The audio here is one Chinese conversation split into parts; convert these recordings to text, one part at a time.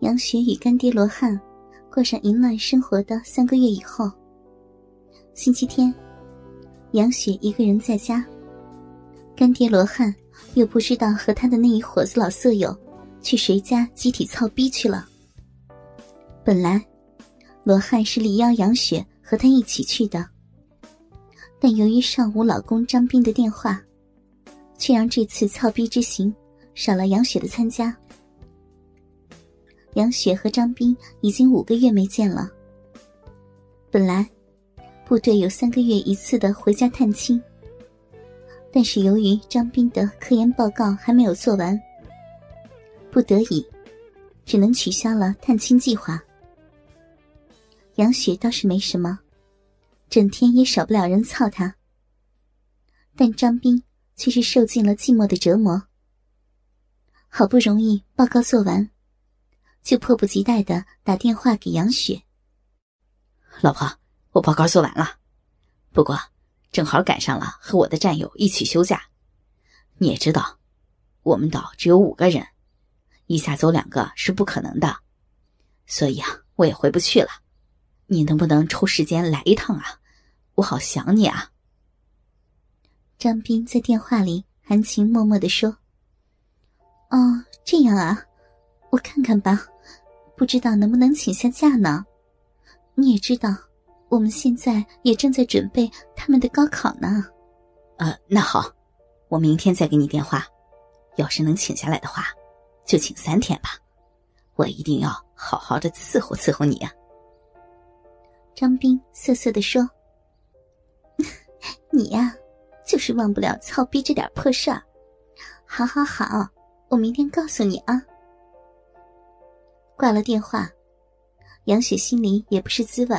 杨雪与干爹罗汉过上淫乱生活的三个月以后，星期天，杨雪一个人在家，干爹罗汉又不知道和他的那一伙子老色友去谁家集体操逼去了。本来，罗汉是力邀杨雪和他一起去的，但由于上午老公张斌的电话，却让这次操逼之行少了杨雪的参加。杨雪和张斌已经五个月没见了。本来，部队有三个月一次的回家探亲，但是由于张斌的科研报告还没有做完，不得已，只能取消了探亲计划。杨雪倒是没什么，整天也少不了人操她。但张斌却是受尽了寂寞的折磨。好不容易报告做完。就迫不及待的打电话给杨雪。老婆，我报告做完了，不过正好赶上了和我的战友一起休假。你也知道，我们岛只有五个人，一下走两个是不可能的，所以啊，我也回不去了。你能不能抽时间来一趟啊？我好想你啊。张斌在电话里含情脉脉的说：“哦，这样啊。”我看看吧，不知道能不能请下假呢？你也知道，我们现在也正在准备他们的高考呢。呃，那好，我明天再给你电话。要是能请下来的话，就请三天吧。我一定要好好的伺候伺候你啊。张斌瑟瑟的说：“ 你呀，就是忘不了操逼这点破事儿。好好好，我明天告诉你啊。”挂了电话，杨雪心里也不是滋味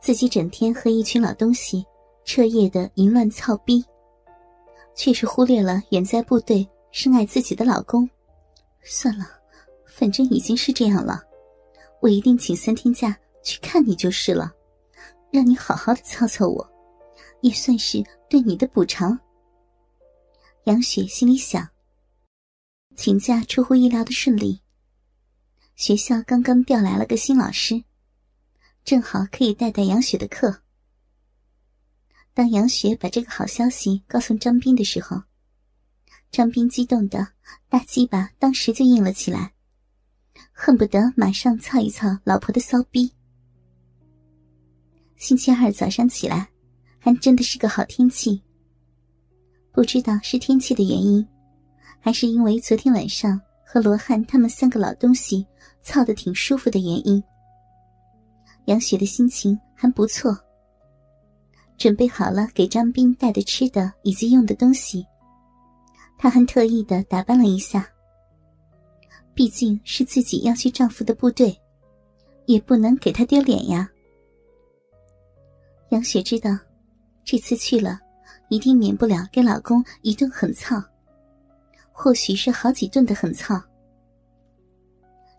自己整天和一群老东西彻夜的淫乱操逼，却是忽略了远在部队深爱自己的老公。算了，反正已经是这样了，我一定请三天假去看你就是了，让你好好的操操我，也算是对你的补偿。杨雪心里想，请假出乎意料的顺利。学校刚刚调来了个新老师，正好可以带带杨雪的课。当杨雪把这个好消息告诉张斌的时候，张斌激动的大鸡巴当时就硬了起来，恨不得马上操一操老婆的骚逼。星期二早上起来，还真的是个好天气。不知道是天气的原因，还是因为昨天晚上和罗汉他们三个老东西。操的挺舒服的原因，杨雪的心情还不错。准备好了给张斌带的吃的以及用的东西，她还特意的打扮了一下。毕竟是自己要去丈夫的部队，也不能给他丢脸呀。杨雪知道，这次去了，一定免不了给老公一顿狠操，或许是好几顿的狠操。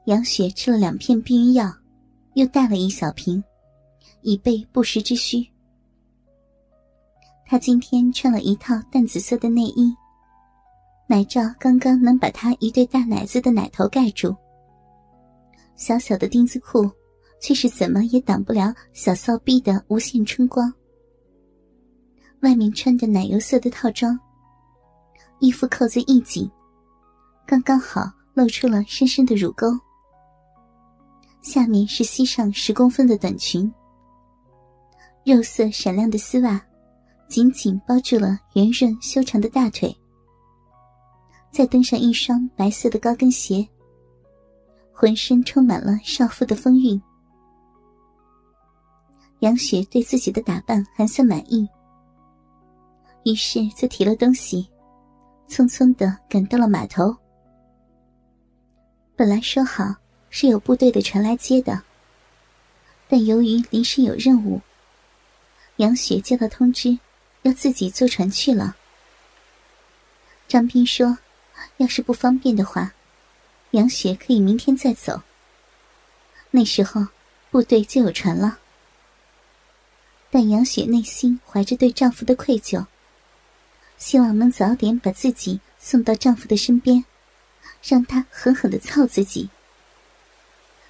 杨雪吃了两片避孕药，又带了一小瓶，以备不时之需。她今天穿了一套淡紫色的内衣，奶罩刚刚能把她一对大奶子的奶头盖住。小小的丁字裤，却是怎么也挡不了小骚逼的无限春光。外面穿的奶油色的套装，衣服扣子一紧，刚刚好露出了深深的乳沟。下面是膝上十公分的短裙，肉色闪亮的丝袜，紧紧包住了圆润修长的大腿。再登上一双白色的高跟鞋，浑身充满了少妇的风韵。杨雪对自己的打扮还算满意，于是就提了东西，匆匆的赶到了码头。本来说好。是有部队的船来接的，但由于临时有任务，杨雪接到通知，要自己坐船去了。张斌说：“要是不方便的话，杨雪可以明天再走。那时候部队就有船了。”但杨雪内心怀着对丈夫的愧疚，希望能早点把自己送到丈夫的身边，让他狠狠的操自己。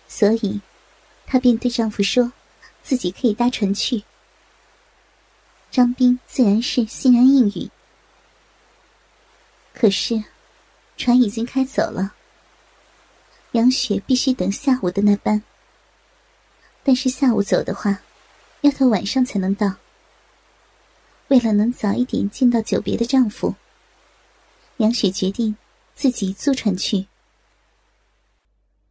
所以，她便对丈夫说：“自己可以搭船去。”张斌自然是欣然应允。可是，船已经开走了。杨雪必须等下午的那班。但是下午走的话，要到晚上才能到。为了能早一点见到久别的丈夫，杨雪决定自己租船去。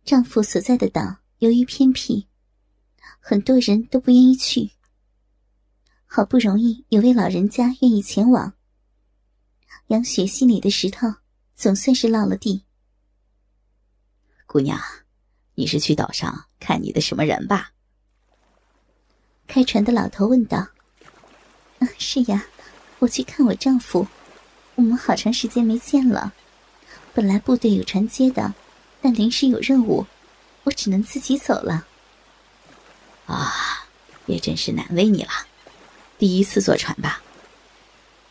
丈夫所在的岛由于偏僻，很多人都不愿意去。好不容易有位老人家愿意前往，杨雪心里的石头总算是落了地。姑娘，你是去岛上看你的什么人吧？开船的老头问道：“嗯，是呀，我去看我丈夫。我们好长时间没见了。本来部队有船接的，但临时有任务，我只能自己走了。”啊，也真是难为你了。第一次坐船吧？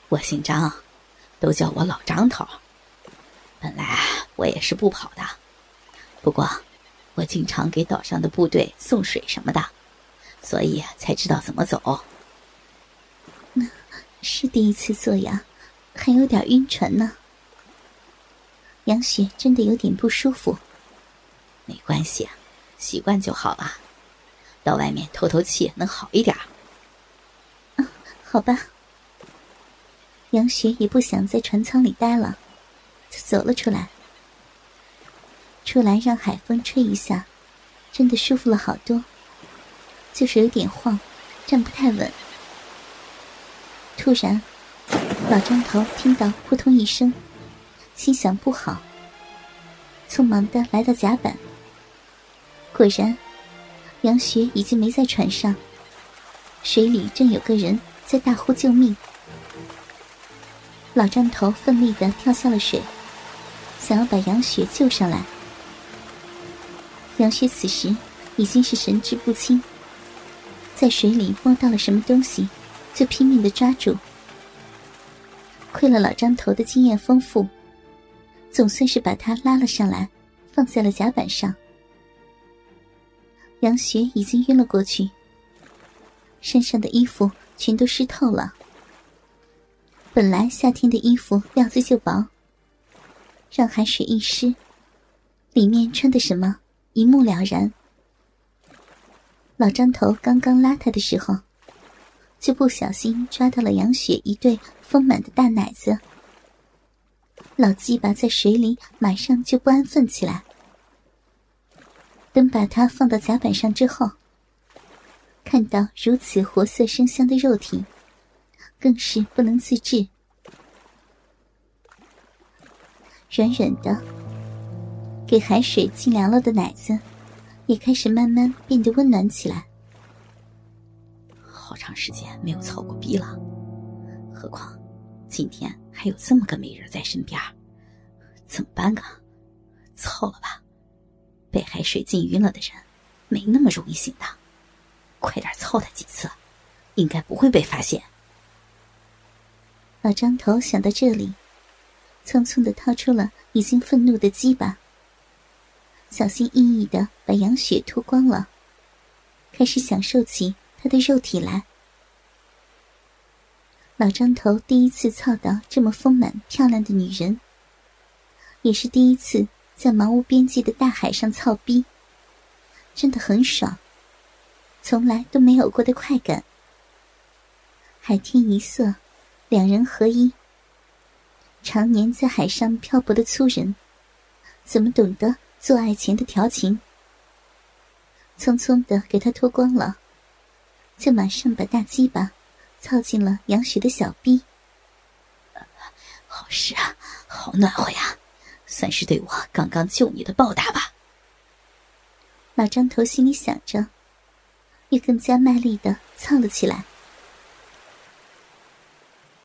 我姓张，都叫我老张头。本来我也是不跑的，不过我经常给岛上的部队送水什么的。所以才知道怎么走。那是第一次坐呀，还有点晕船呢。杨雪真的有点不舒服。没关系，习惯就好了。到外面透透气能好一点。嗯，好吧。杨雪也不想在船舱里待了，就走了出来。出来让海风吹一下，真的舒服了好多。就是有点晃，站不太稳。突然，老张头听到扑通一声，心想不好，匆忙的来到甲板。果然，杨雪已经没在船上，水里正有个人在大呼救命。老张头奋力的跳下了水，想要把杨雪救上来。杨雪此时已经是神志不清。在水里摸到了什么东西，就拼命的抓住。亏了老张头的经验丰富，总算是把他拉了上来，放在了甲板上。杨雪已经晕了过去，身上的衣服全都湿透了。本来夏天的衣服料子就薄，让海水一湿，里面穿的什么一目了然。老张头刚刚拉他的时候，就不小心抓到了杨雪一对丰满的大奶子。老鸡巴在水里马上就不安分起来。等把它放到甲板上之后，看到如此活色生香的肉体，更是不能自制。软软的，给海水浸凉了的奶子。也开始慢慢变得温暖起来。好长时间没有操过逼了，何况今天还有这么个美人在身边，怎么办啊？操了吧！被海水浸晕了的人，没那么容易醒的。快点操他几次，应该不会被发现。老张头想到这里，匆匆的掏出了已经愤怒的鸡巴。小心翼翼的把杨雪脱光了，开始享受起他的肉体来。老张头第一次操到这么丰满漂亮的女人，也是第一次在茫无边际的大海上操逼，真的很爽，从来都没有过的快感。海天一色，两人合一。常年在海上漂泊的粗人，怎么懂得？做爱前的调情，匆匆的给他脱光了，就马上把大鸡巴凑进了杨雪的小臂。好湿啊，好暖和呀，算是对我刚刚救你的报答吧。老张头心里想着，也更加卖力的操了起来。